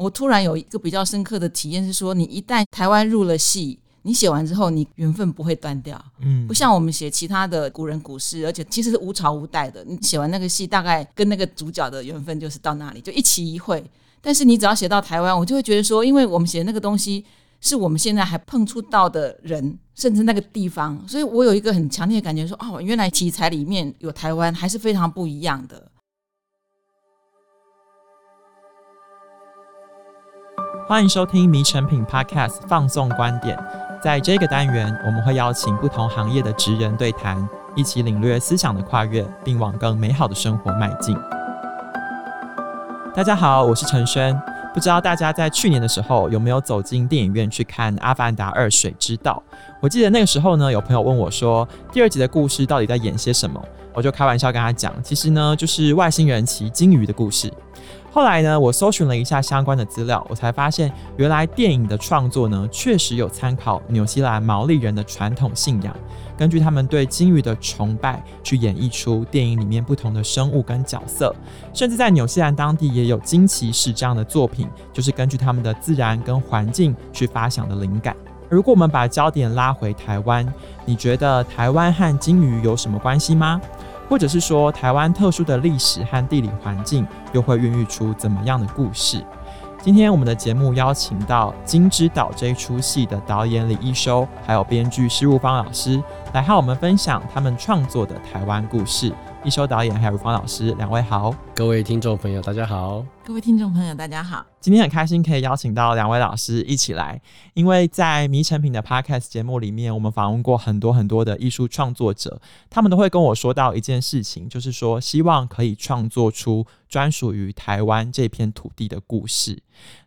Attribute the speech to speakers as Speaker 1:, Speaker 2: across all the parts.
Speaker 1: 我突然有一个比较深刻的体验是说，你一旦台湾入了戏，你写完之后，你缘分不会断掉。嗯，不像我们写其他的古人古诗，而且其实是无朝无代的。你写完那个戏，大概跟那个主角的缘分就是到那里，就一期一会。但是你只要写到台湾，我就会觉得说，因为我们写的那个东西是我们现在还碰触到的人，甚至那个地方，所以我有一个很强烈的感觉说，哦，原来题材里面有台湾，还是非常不一样的。
Speaker 2: 欢迎收听《迷成品 Podcast》放送观点。在这个单元，我们会邀请不同行业的职人对谈，一起领略思想的跨越，并往更美好的生活迈进。大家好，我是陈轩。不知道大家在去年的时候有没有走进电影院去看《阿凡达二：水之道》？我记得那个时候呢，有朋友问我说，第二集的故事到底在演些什么？我就开玩笑跟他讲，其实呢，就是外星人骑鲸鱼的故事。后来呢，我搜寻了一下相关的资料，我才发现，原来电影的创作呢，确实有参考纽西兰毛利人的传统信仰，根据他们对鲸鱼的崇拜，去演绎出电影里面不同的生物跟角色，甚至在纽西兰当地也有鲸骑士这样的作品，就是根据他们的自然跟环境去发想的灵感。如果我们把焦点拉回台湾，你觉得台湾和鲸鱼有什么关系吗？或者是说，台湾特殊的历史和地理环境又会孕育出怎么样的故事？今天我们的节目邀请到《金之岛》这一出戏的导演李一修，还有编剧施如芳老师，来和我们分享他们创作的台湾故事。一修导演还有如芳老师，两位好，
Speaker 3: 各位听众朋友，大家好，
Speaker 1: 各位听众朋友，大家好。
Speaker 2: 今天很开心可以邀请到两位老师一起来，因为在迷成品的 Podcast 节目里面，我们访问过很多很多的艺术创作者，他们都会跟我说到一件事情，就是说希望可以创作出专属于台湾这片土地的故事。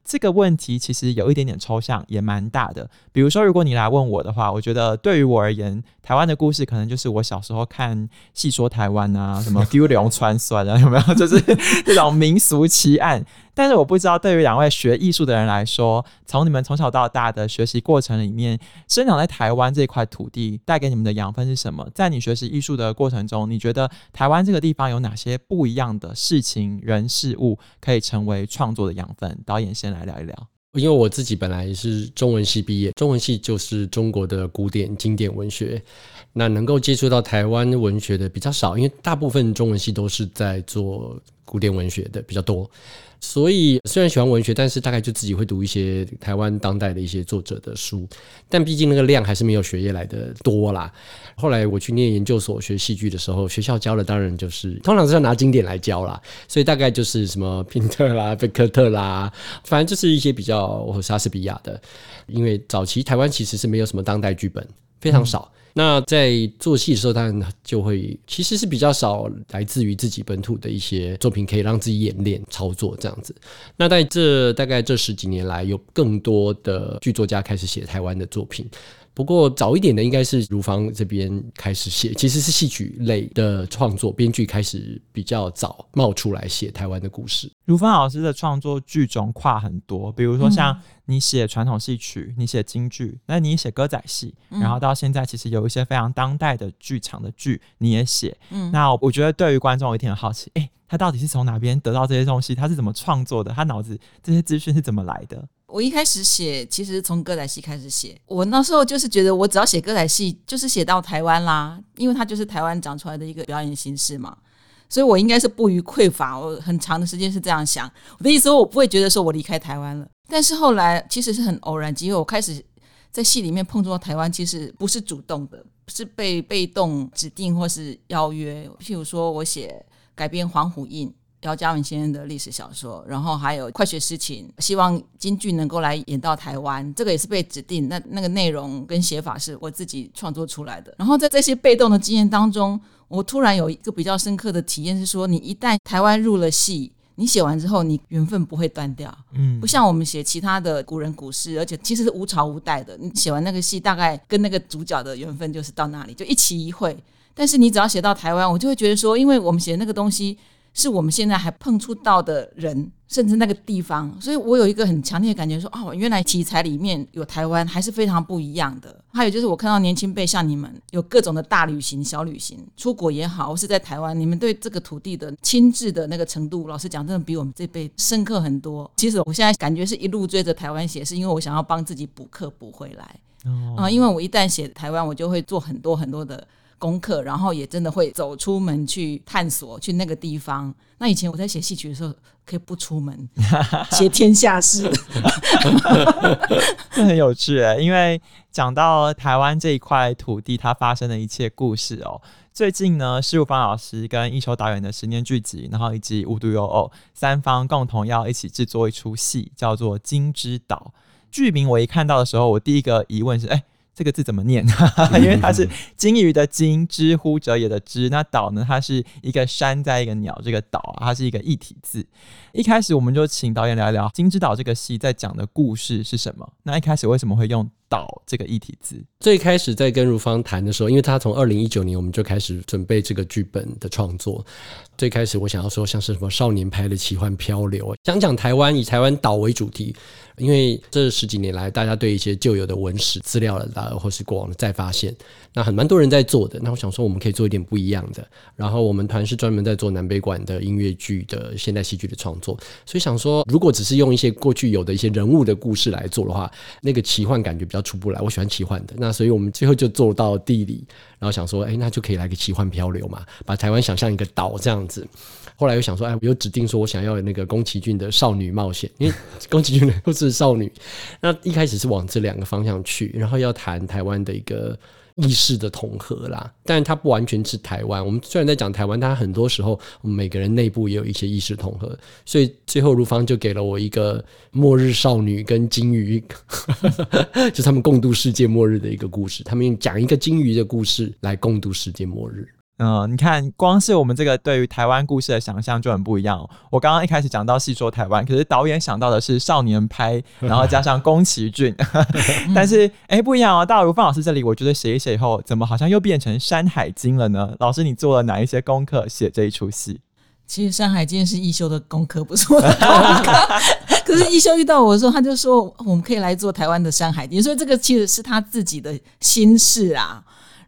Speaker 2: 这个问题其实有一点点抽象，也蛮大的。比如说，如果你来问我的话，我觉得对于我而言，台湾的故事可能就是我小时候看《戏说台湾》啊，什么《丢梁穿酸》啊，有没有？就是这种民俗奇案。但是我不知道，对于两位学艺术的人来说，从你们从小到大的学习过程里面，生长在台湾这块土地带给你们的养分是什么？在你学习艺术的过程中，你觉得台湾这个地方有哪些不一样的事情、人、事物可以成为创作的养分？导演先来聊一聊。
Speaker 3: 因为我自己本来是中文系毕业，中文系就是中国的古典经典文学，那能够接触到台湾文学的比较少，因为大部分中文系都是在做古典文学的比较多。所以虽然喜欢文学，但是大概就自己会读一些台湾当代的一些作者的书，但毕竟那个量还是没有学业来的多啦。后来我去念研究所学戏剧的时候，学校教的当然就是通常是要拿经典来教啦，所以大概就是什么宾特啦、贝克特啦，反正就是一些比较莎士比亚的。因为早期台湾其实是没有什么当代剧本，非常少。那在做戏的时候，当然就会其实是比较少来自于自己本土的一些作品，可以让自己演练操作这样子。那在这大概这十几年来，有更多的剧作家开始写台湾的作品。不过早一点的应该是如芳这边开始写，其实是戏曲类的创作，编剧开始比较早冒出来写台湾的故事。
Speaker 2: 如芳老师的创作剧种跨很多，比如说像你写传统戏曲，你写京剧，那你写歌仔戏，然后到现在其实有一些非常当代的剧场的剧你也写。嗯，那我觉得对于观众我一点好奇，哎，他到底是从哪边得到这些东西？他是怎么创作的？他脑子这些资讯是怎么来的？
Speaker 1: 我一开始写，其实从歌仔戏开始写。我那时候就是觉得，我只要写歌仔戏，就是写到台湾啦，因为它就是台湾长出来的一个表演形式嘛。所以我应该是不虞匮乏。我很长的时间是这样想。我的意思，我不会觉得说我离开台湾了。但是后来其实是很偶然机会，我开始在戏里面碰触到台湾，其实不是主动的，是被被动指定或是邀约。譬如说我写改编《黄虎印》。姚嘉文先生的历史小说，然后还有《快学诗情》，希望京剧能够来演到台湾，这个也是被指定。那那个内容跟写法是我自己创作出来的。然后在这些被动的经验当中，我突然有一个比较深刻的体验是说，你一旦台湾入了戏，你写完之后，你缘分不会断掉。嗯，不像我们写其他的古人古诗，而且其实是无朝无代的。你写完那个戏，大概跟那个主角的缘分就是到那里，就一期一会。但是你只要写到台湾，我就会觉得说，因为我们写那个东西。是我们现在还碰触到的人，甚至那个地方，所以我有一个很强烈的感觉说，说哦，原来题材里面有台湾，还是非常不一样的。还有就是我看到年轻辈像你们有各种的大旅行、小旅行，出国也好，或是在台湾，你们对这个土地的亲挚的那个程度，老实讲，真的比我们这辈深刻很多。其实我现在感觉是一路追着台湾写，是因为我想要帮自己补课补回来啊、因为我一旦写台湾，我就会做很多很多的。功课，然后也真的会走出门去探索，去那个地方。那以前我在写戏曲的时候，可以不出门，写天下事，这
Speaker 2: 很有趣哎。因为讲到台湾这一块土地，它发生的一切故事哦。最近呢，施如芳老师跟一秋导演的十年剧集，然后以及无独有偶三方共同要一起制作一出戏，叫做《金之岛》。剧名我一看到的时候，我第一个疑问是：哎。这个字怎么念？因为它是金鱼的金，知乎者也的知。那岛呢？它是一个山在一个鸟，这个岛啊，它是一个一体字。一开始我们就请导演聊一聊《金之岛》这个戏在讲的故事是什么。那一开始为什么会用？岛这个一体字，
Speaker 3: 最开始在跟如芳谈的时候，因为他从二零一九年我们就开始准备这个剧本的创作。最开始我想要说，像是什么少年派的奇幻漂流，讲讲台湾，以台湾岛为主题。因为这十几年来，大家对一些旧有的文史资料的，或是过往的再发现，那很蛮多人在做的。那我想说，我们可以做一点不一样的。然后我们团是专门在做南北管的音乐剧的现代戏剧的创作，所以想说，如果只是用一些过去有的一些人物的故事来做的话，那个奇幻感觉比较出不来。我喜欢奇幻的，那所以我们最后就做到地理，然后想说，哎，那就可以来个奇幻漂流嘛，把台湾想象一个岛这样子。后来又想说，哎，我又指定说我想要有那个宫崎骏的少女冒险，因为 宫崎骏都是少女。那一开始是往这两个方向去，然后要谈台湾的一个意识的统合啦。但它不完全是台湾。我们虽然在讲台湾，但很多时候我们每个人内部也有一些意识统合。所以最后如芳就给了我一个末日少女跟金鱼，就他们共度世界末日的一个故事。他们用讲一个金鱼的故事来共度世界末日。
Speaker 2: 嗯，你看，光是我们这个对于台湾故事的想象就很不一样哦。我刚刚一开始讲到戏说台湾，可是导演想到的是少年拍，然后加上宫崎骏。但是，哎，不一样哦。到如芳老师这里，我觉得写一写以后，怎么好像又变成《山海经》了呢？老师，你做了哪一些功课写这一出戏？
Speaker 1: 其实《山海经》是一休的功课，不是我的功课。可是，一休遇到我的时候，他就说我们可以来做台湾的《山海经》，所以这个其实是他自己的心事啊。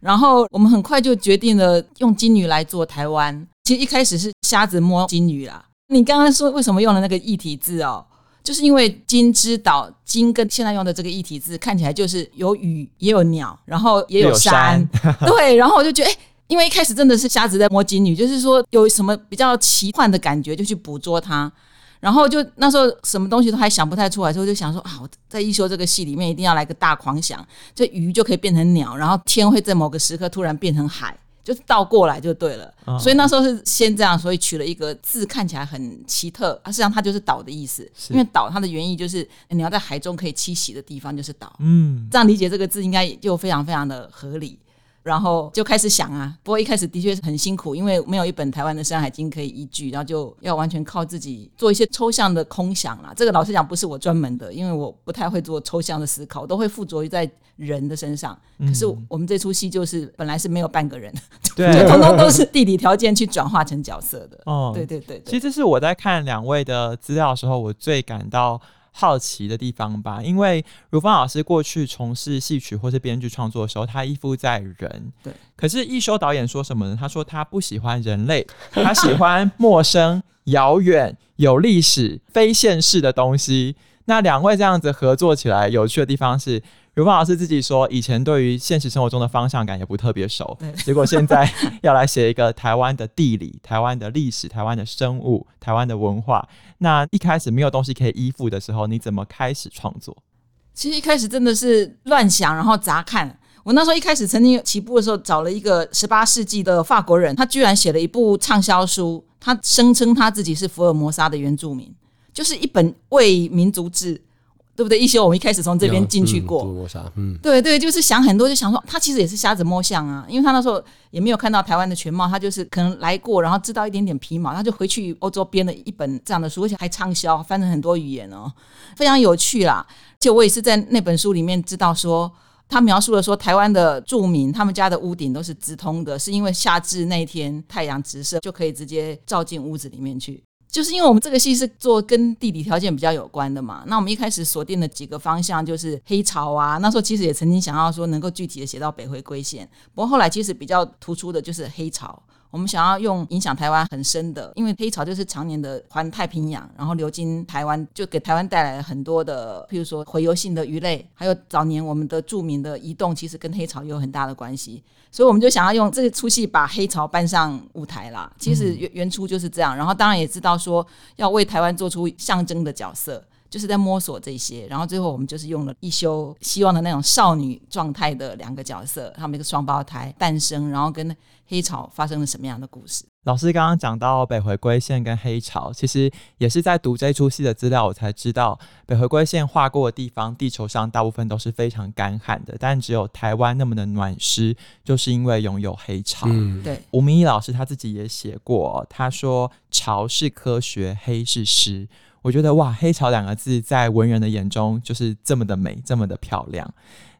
Speaker 1: 然后我们很快就决定了用金鱼来做台湾。其实一开始是瞎子摸金鱼啦。你刚刚说为什么用了那个异体字哦？就是因为金之岛，金跟现在用的这个异体字看起来就是有雨也有鸟，然后也有山。有山 对，然后我就觉得，哎，因为一开始真的是瞎子在摸金鱼，就是说有什么比较奇幻的感觉，就去捕捉它。然后就那时候什么东西都还想不太出来，之后就想说啊，我在一休这个戏里面一定要来个大狂想，这鱼就可以变成鸟，然后天会在某个时刻突然变成海，就是倒过来就对了。哦、所以那时候是先这样，所以取了一个字看起来很奇特，啊，实际上它就是岛的意思。因为岛它的原意就是你要在海中可以栖息的地方就是岛。嗯，这样理解这个字应该就非常非常的合理。然后就开始想啊，不过一开始的确是很辛苦，因为没有一本台湾的《山海经》可以依据，然后就要完全靠自己做一些抽象的空想啦。这个老实讲不是我专门的，因为我不太会做抽象的思考，我都会附着于在人的身上。可是我们这出戏就是本来是没有半个人，对，就通通都是地理条件去转化成角色的。哦，对对对，对。
Speaker 2: 其实这是我在看两位的资料的时候，我最感到。好奇的地方吧，因为如芳老师过去从事戏曲或是编剧创作的时候，他依附在人。对。可是一休导演说什么呢？他说他不喜欢人类，他喜欢陌生、遥远、有历史、非现实的东西。那两位这样子合作起来，有趣的地方是。如芳老师自己说，以前对于现实生活中的方向感也不特别熟，对结果现在 要来写一个台湾的地理、台湾的历史、台湾的生物、台湾的文化。那一开始没有东西可以依附的时候，你怎么开始创作？
Speaker 1: 其实一开始真的是乱想，然后杂看。我那时候一开始曾经起步的时候，找了一个十八世纪的法国人，他居然写了一部畅销书，他声称他自己是福尔摩沙的原住民，就是一本为民族志。对不对？一休，我们一开始从这边进去过，嗯，嗯对对，就是想很多，就想说他其实也是瞎子摸象啊，因为他那时候也没有看到台湾的全貌，他就是可能来过，然后知道一点点皮毛，他就回去欧洲编了一本这样的书，而且还畅销，翻成很多语言哦，非常有趣啦。就我也是在那本书里面知道说，他描述了说台湾的住民，他们家的屋顶都是直通的，是因为夏至那天太阳直射就可以直接照进屋子里面去。就是因为我们这个戏是做跟地理条件比较有关的嘛，那我们一开始锁定的几个方向就是黑潮啊，那时候其实也曾经想要说能够具体的写到北回归线，不过后来其实比较突出的就是黑潮。我们想要用影响台湾很深的，因为黑潮就是常年的环太平洋，然后流经台湾，就给台湾带来很多的，譬如说洄游性的鱼类，还有早年我们的著名的移动，其实跟黑潮有很大的关系，所以我们就想要用这个出戏把黑潮搬上舞台啦。其实原原初就是这样，然后当然也知道说要为台湾做出象征的角色。就是在摸索这些，然后最后我们就是用了一休希望的那种少女状态的两个角色，他们一个双胞胎诞生，然后跟黑潮发生了什么样的故事？
Speaker 2: 老师刚刚讲到北回归线跟黑潮，其实也是在读这出戏的资料，我才知道北回归线划过的地方，地球上大部分都是非常干旱的，但只有台湾那么的暖湿，就是因为拥有黑潮。
Speaker 1: 嗯，对。
Speaker 2: 吴明义老师他自己也写过，他说潮是科学，黑是诗。我觉得哇，黑潮两个字在文人的眼中就是这么的美，这么的漂亮。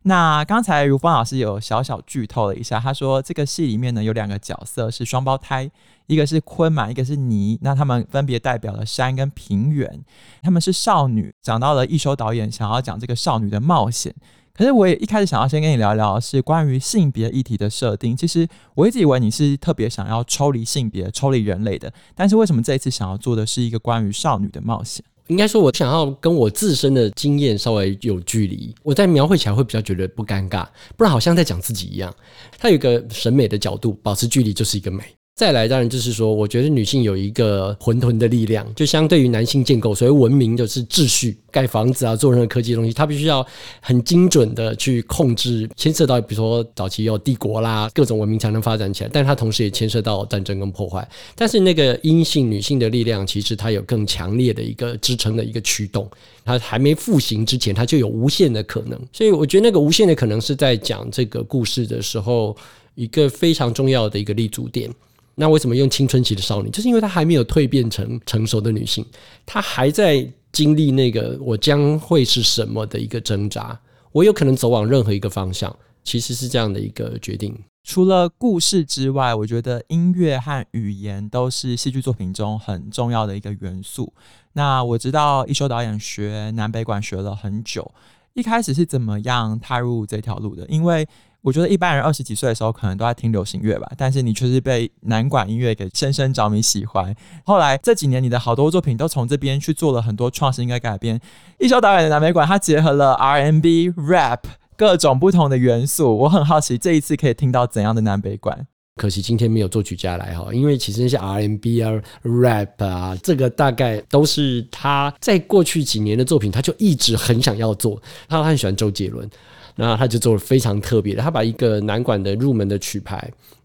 Speaker 2: 那刚才如芳老师有小小剧透了一下，他说这个戏里面呢有两个角色是双胞胎，一个是昆嘛，一个是泥，那他们分别代表了山跟平原，他们是少女。讲到了一休导演想要讲这个少女的冒险。可是我也一开始想要先跟你聊聊是关于性别议题的设定。其实我一直以为你是特别想要抽离性别、抽离人类的，但是为什么这一次想要做的是一个关于少女的冒险？
Speaker 3: 应该说，我想要跟我自身的经验稍微有距离，我在描绘起来会比较觉得不尴尬，不然好像在讲自己一样。它有一个审美的角度，保持距离就是一个美。再来，当然就是说，我觉得女性有一个混沌的力量，就相对于男性建构，所谓文明就是秩序，盖房子啊，做任何科技东西，它必须要很精准的去控制，牵涉到比如说早期有帝国啦，各种文明才能发展起来，但它同时也牵涉到战争跟破坏。但是那个阴性女性的力量，其实它有更强烈的一个支撑的一个驱动，它还没复兴之前，它就有无限的可能。所以我觉得那个无限的可能是在讲这个故事的时候，一个非常重要的一个立足点。那为什么用青春期的少女？就是因为她还没有蜕变成成熟的女性，她还在经历那个我将会是什么的一个挣扎。我有可能走往任何一个方向，其实是这样的一个决定。
Speaker 2: 除了故事之外，我觉得音乐和语言都是戏剧作品中很重要的一个元素。那我知道一休导演学南北管学了很久，一开始是怎么样踏入这条路的？因为我觉得一般人二十几岁的时候可能都在听流行乐吧，但是你却是被南管音乐给深深着迷喜欢。后来这几年你的好多作品都从这边去做了很多创新跟改编。一休导演的南北管，它结合了 R&B、Rap 各种不同的元素。我很好奇这一次可以听到怎样的南北管？
Speaker 3: 可惜今天没有作曲家来哈，因为其实那些 R&B 啊、Rap 啊，这个大概都是他在过去几年的作品，他就一直很想要做。他很喜欢周杰伦。那他就做了非常特别的，他把一个南管的入门的曲牌，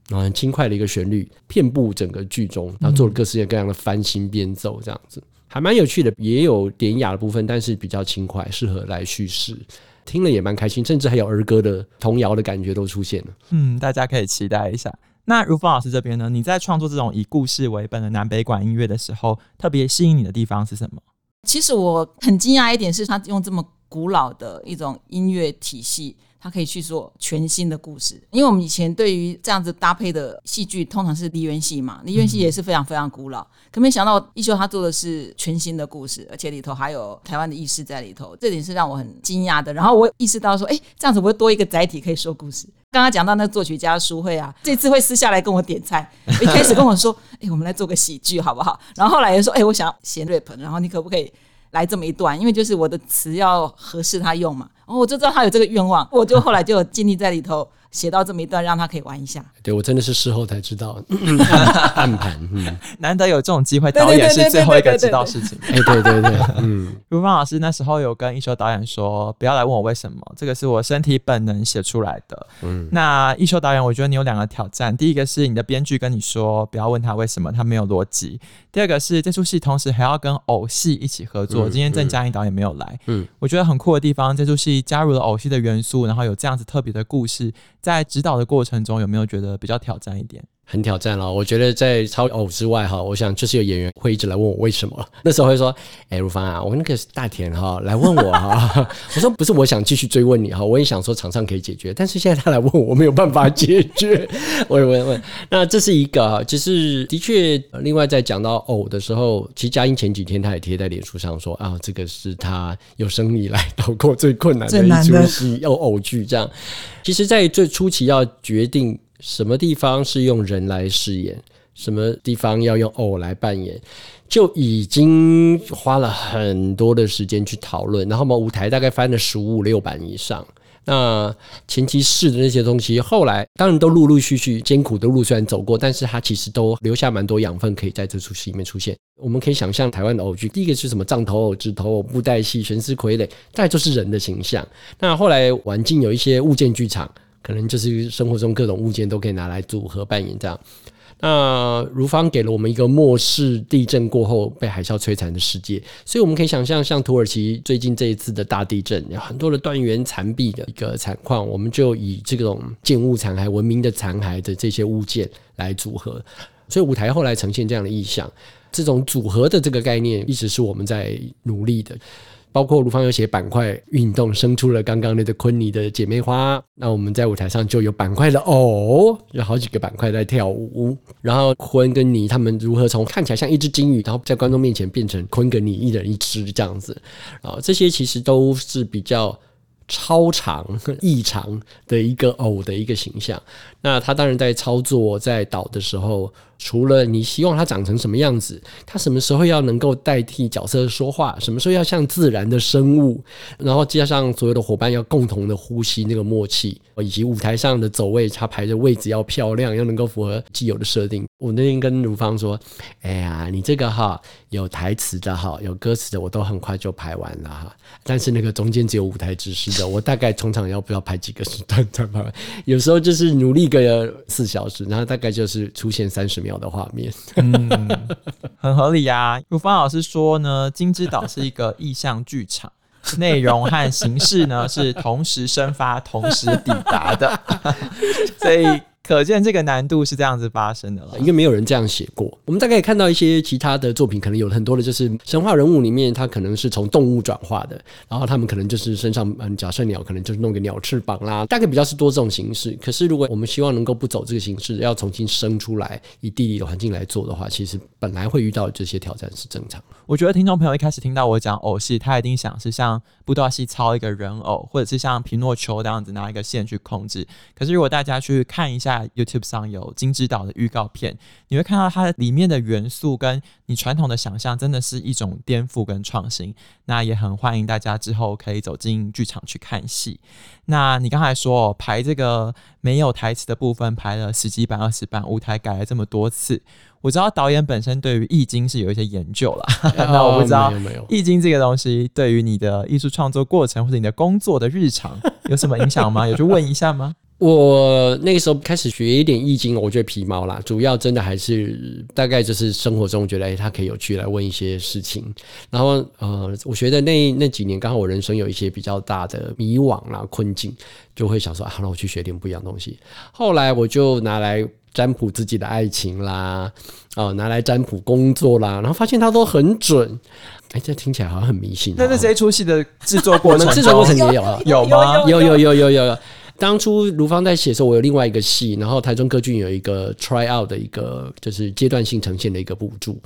Speaker 3: 然后很轻快的一个旋律，遍布整个剧中，然后做了各式各样的翻新编奏，这样子还蛮有趣的，也有典雅的部分，但是比较轻快，适合来叙事，听了也蛮开心，甚至还有儿歌的童谣的感觉都出现了。
Speaker 2: 嗯，大家可以期待一下。那如风老师这边呢？你在创作这种以故事为本的南北管音乐的时候，特别吸引你的地方是什么？
Speaker 1: 其实我很惊讶一点是，他用这么。古老的一种音乐体系，它可以去做全新的故事。因为我们以前对于这样子搭配的戏剧，通常是梨园戏嘛，梨园戏也是非常非常古老。可没想到一休他做的是全新的故事，而且里头还有台湾的意识在里头，这点是让我很惊讶的。然后我意识到说，哎，这样子我会多一个载体可以说故事。刚刚讲到那作曲家书会啊，这次会私下来跟我点菜，一开始跟我说，哎，我们来做个喜剧好不好？然后后来又说，哎，我想要写 rap，然后你可不可以？来这么一段，因为就是我的词要合适他用嘛，然后我就知道他有这个愿望，我就后来就尽力在里头。写到这么一段，让他可以玩一下。
Speaker 3: 对，我真的是事后才知道 暗盘，嗯，
Speaker 2: 难得有这种机会，导演是最后一个知道事情。
Speaker 3: 哎，对对对，嗯。如
Speaker 2: 芳老师那时候有跟一休导演说，不要来问我为什么，这个是我身体本能写出来的。嗯，那一休导演，我觉得你有两个挑战，第一个是你的编剧跟你说不要问他为什么，他没有逻辑；第二个是这出戏同时还要跟偶戏一起合作。嗯、今天郑嘉颖导演没有来，嗯，我觉得很酷的地方，这出戏加入了偶戏的元素，然后有这样子特别的故事。在指导的过程中，有没有觉得比较挑战一点？
Speaker 3: 很挑战了，我觉得在超偶之外哈，我想就是有演员会一直来问我为什么。那时候会说：“哎、欸，如芳啊，我那个大田哈 来问我哈。”我说：“不是，我想继续追问你哈，我也想说场上可以解决，但是现在他来问我，我没有办法解决。问问问，那这是一个，就是的确，另外在讲到偶的时候，其实佳音前几天他也贴在脸书上说啊，这个是他有生以来导过最困难的一出戏，偶偶剧这样。其实，在最初期要决定。什么地方是用人来饰演，什么地方要用偶来扮演，就已经花了很多的时间去讨论。然后我们舞台大概翻了十五六版以上。那前期试的那些东西，后来当然都陆陆续续艰苦的路虽然走过，但是它其实都留下蛮多养分，可以在这出戏里面出现。我们可以想象台湾的偶剧，第一个是什么？藏头偶、指头偶、布袋戏、悬丝傀儡，再就是人的形象。那后来晚近有一些物件剧场。可能就是生活中各种物件都可以拿来组合扮演这样。那如芳给了我们一个末世地震过后被海啸摧残的世界，所以我们可以想象，像土耳其最近这一次的大地震，有很多的断垣残壁的一个惨况，我们就以这种建物残骸、文明的残骸的这些物件来组合。所以舞台后来呈现这样的意象，这种组合的这个概念一直是我们在努力的。包括卢芳有写板块运动，生出了刚刚那个昆尼的姐妹花。那我们在舞台上就有板块的偶，有好几个板块在跳舞。然后昆跟妮他们如何从看起来像一只金鱼，然后在观众面前变成昆跟妮一人一只这样子啊？这些其实都是比较超长异常的一个偶的一个形象。那他当然在操作在导的时候。除了你希望它长成什么样子，它什么时候要能够代替角色说话，什么时候要像自然的生物，然后加上所有的伙伴要共同的呼吸那个默契，以及舞台上的走位，它排的位置要漂亮，要能够符合既有的设定。我那天跟如芳说：“哎呀，你这个哈有台词的哈，有歌词的，我都很快就排完了哈。但是那个中间只有舞台指示的，我大概通常要不要排几个时段才排完？有时候就是努力个四小时，然后大概就是出现三十秒。”的画面，
Speaker 2: 嗯，很合理呀、如芳老师说呢，金枝岛是一个意象剧场，内容和形式呢是同时生发、同时抵达的，所以。可见这个难度是这样子发生的了，
Speaker 3: 因为没有人这样写过。我们大概也看到一些其他的作品，可能有很多的，就是神话人物里面，他可能是从动物转化的，然后他们可能就是身上，嗯，假设鸟可能就是弄个鸟翅膀啦，大概比较是多这种形式。可是如果我们希望能够不走这个形式，要重新生出来，以地理的环境来做的话，其实本来会遇到这些挑战是正常。
Speaker 2: 我觉得听众朋友一开始听到我讲偶戏，他一定想是像布袋戏操一个人偶，或者是像皮诺丘这样子拿一个线去控制。可是如果大家去看一下 YouTube 上有。有金枝岛的预告片，你会看到它里面的元素跟你传统的想象真的是一种颠覆跟创新。那也很欢迎大家之后可以走进剧场去看戏。那你刚才说排这个没有台词的部分排了十几版、二十版，舞台改了这么多次，我知道导演本身对于易经是有一些研究了。那我不知道易经这个东西对于你的艺术创作过程或者你的工作的日常有什么影响吗？有去问一下吗？
Speaker 3: 我那个时候开始学一点易经，我觉得皮毛啦，主要真的还是大概就是生活中觉得哎，他可以有趣来问一些事情。然后呃，我觉得那那几年刚好我人生有一些比较大的迷惘啦、困境，就会想说啊，那我去学点不一样的东西。后来我就拿来占卜自己的爱情啦，哦，拿来占卜工作啦，然后发现它都很准。哎，这听起来好像很迷信。
Speaker 2: 那那这出戏的制作过程，
Speaker 3: 制作过程也有啊？
Speaker 2: 有吗？
Speaker 3: 有有有有有有。当初卢芳在写的时候，我有另外一个戏，然后台中歌剧有一个 try out 的一个就是阶段性呈现的一个补助。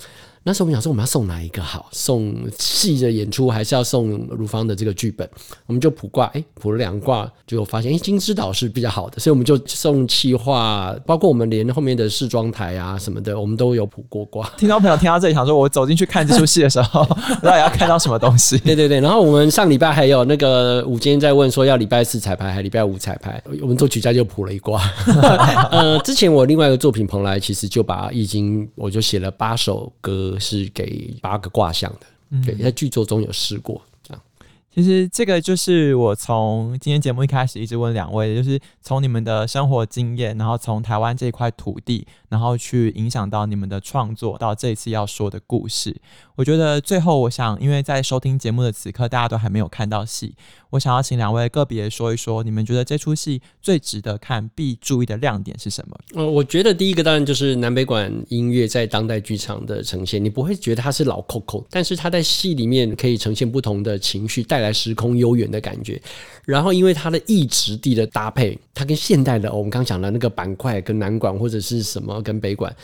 Speaker 3: 那时候我们想说，我们要送哪一个好？送戏的演出，还是要送如芳的这个剧本？我们就卜卦，哎，卜了两卦，就发现，哎，金枝岛是比较好的，所以我们就送气化，包括我们连后面的试妆台啊什么的，我们都有卜过卦。
Speaker 2: 听到朋友听到这里，想说，我走进去看这出戏的时候，不知道要看到什么东西？
Speaker 3: 对对对。然后我们上礼拜还有那个午间在问说，要礼拜四彩排还是礼拜五彩排？我们作曲家就卜了一卦。呃，之前我另外一个作品《蓬莱》，其实就把易经，我就写了八首歌。是给八个卦象的，对，在剧作中有试过这样。
Speaker 2: 其实这个就是我从今天节目一开始一直问两位，就是从你们的生活经验，然后从台湾这块土地，然后去影响到你们的创作，到这一次要说的故事。我觉得最后，我想，因为在收听节目的此刻，大家都还没有看到戏，我想要请两位个别说一说，你们觉得这出戏最值得看、必注意的亮点是什么？
Speaker 3: 呃，我觉得第一个当然就是南北管音乐在当代剧场的呈现，你不会觉得它是老 Coco，但是它在戏里面可以呈现不同的情绪，带来时空悠远的感觉。然后因为它的异质地的搭配，它跟现代的、我们刚讲的那个板块跟南管或者是什么跟北管。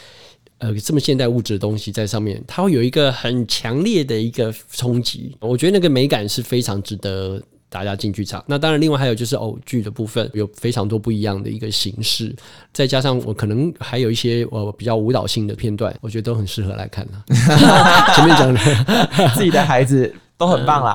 Speaker 3: 呃，这么现代物质的东西在上面，它会有一个很强烈的一个冲击。我觉得那个美感是非常值得大家进剧场。那当然，另外还有就是偶剧的部分，有非常多不一样的一个形式，再加上我可能还有一些呃比较舞蹈性的片段，我觉得都很适合来看了。前面讲的
Speaker 2: 自己的孩子都很棒啦。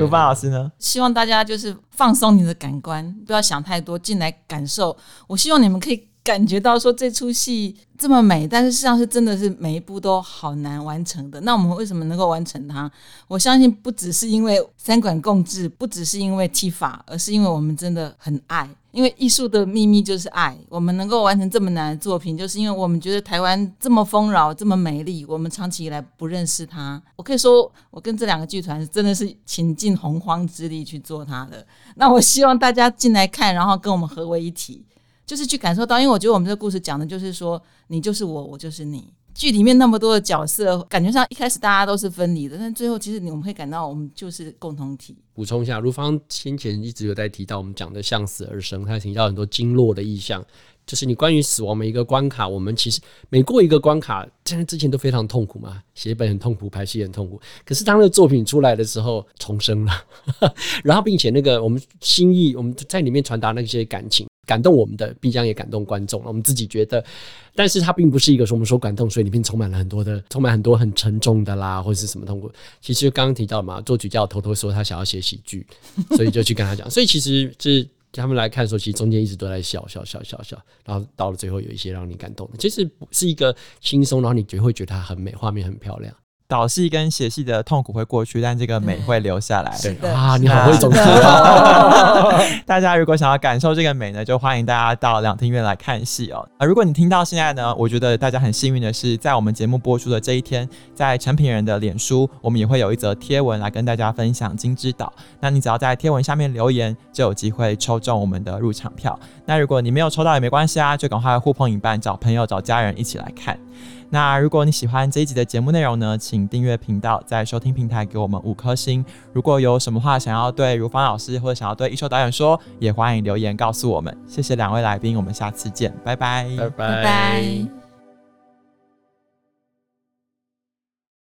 Speaker 2: 如芳老师呢？
Speaker 1: 希望大家就是放松你的感官，不要想太多，进来感受。我希望你们可以。感觉到说这出戏这么美，但是实际上是真的是每一步都好难完成的。那我们为什么能够完成它？我相信不只是因为三管共治，不只是因为技法，而是因为我们真的很爱。因为艺术的秘密就是爱。我们能够完成这么难的作品，就是因为我们觉得台湾这么丰饶、这么美丽，我们长期以来不认识它。我可以说，我跟这两个剧团真的是倾尽洪荒之力去做它的。那我希望大家进来看，然后跟我们合为一体。就是去感受到，因为我觉得我们这个故事讲的就是说，你就是我，我就是你。剧里面那么多的角色，感觉上一开始大家都是分离的，但最后其实我们会感到，我们就是共同体。
Speaker 3: 补充一下，如芳先前一直有在提到我们讲的向死而生，他提到很多经络的意象，就是你关于死亡每一个关卡，我们其实每过一个关卡，在之前都非常痛苦嘛，写本很痛苦，拍戏很痛苦。可是当那个作品出来的时候，重生了，然后并且那个我们心意，我们在里面传达那些感情。感动我们的，必将也感动观众。我们自己觉得，但是它并不是一个说我们说感动，所以里面充满了很多的，充满很多很沉重的啦，或者是什么痛苦。其实刚刚提到嘛，作曲家偷偷说他想要写喜剧，所以就去跟他讲。所以其实是他们来看的时候，其实中间一直都在笑笑笑笑笑，然后到了最后有一些让你感动的，其实是一个轻松，然后你就会觉得它很美，画面很漂亮。
Speaker 2: 导戏跟写戏的痛苦会过去，但这个美会留下来。
Speaker 3: 对啊，你好会总结。
Speaker 2: 大家如果想要感受这个美呢，就欢迎大家到两厅院来看戏哦。啊，如果你听到现在呢，我觉得大家很幸运的是，在我们节目播出的这一天，在成品人的脸书，我们也会有一则贴文来跟大家分享《金之岛》。那你只要在贴文下面留言，就有机会抽中我们的入场票。那如果你没有抽到也没关系啊，就赶快呼朋引伴，找朋友找家人一起来看。那如果你喜欢这一集的节目内容呢，请订阅频道，在收听平台给我们五颗星。如果有什么话想要对如芳老师或者想要对一休导演说，也欢迎留言告诉我们。谢谢两位来宾，我们下次见，拜拜，
Speaker 3: 拜拜。
Speaker 1: 拜拜。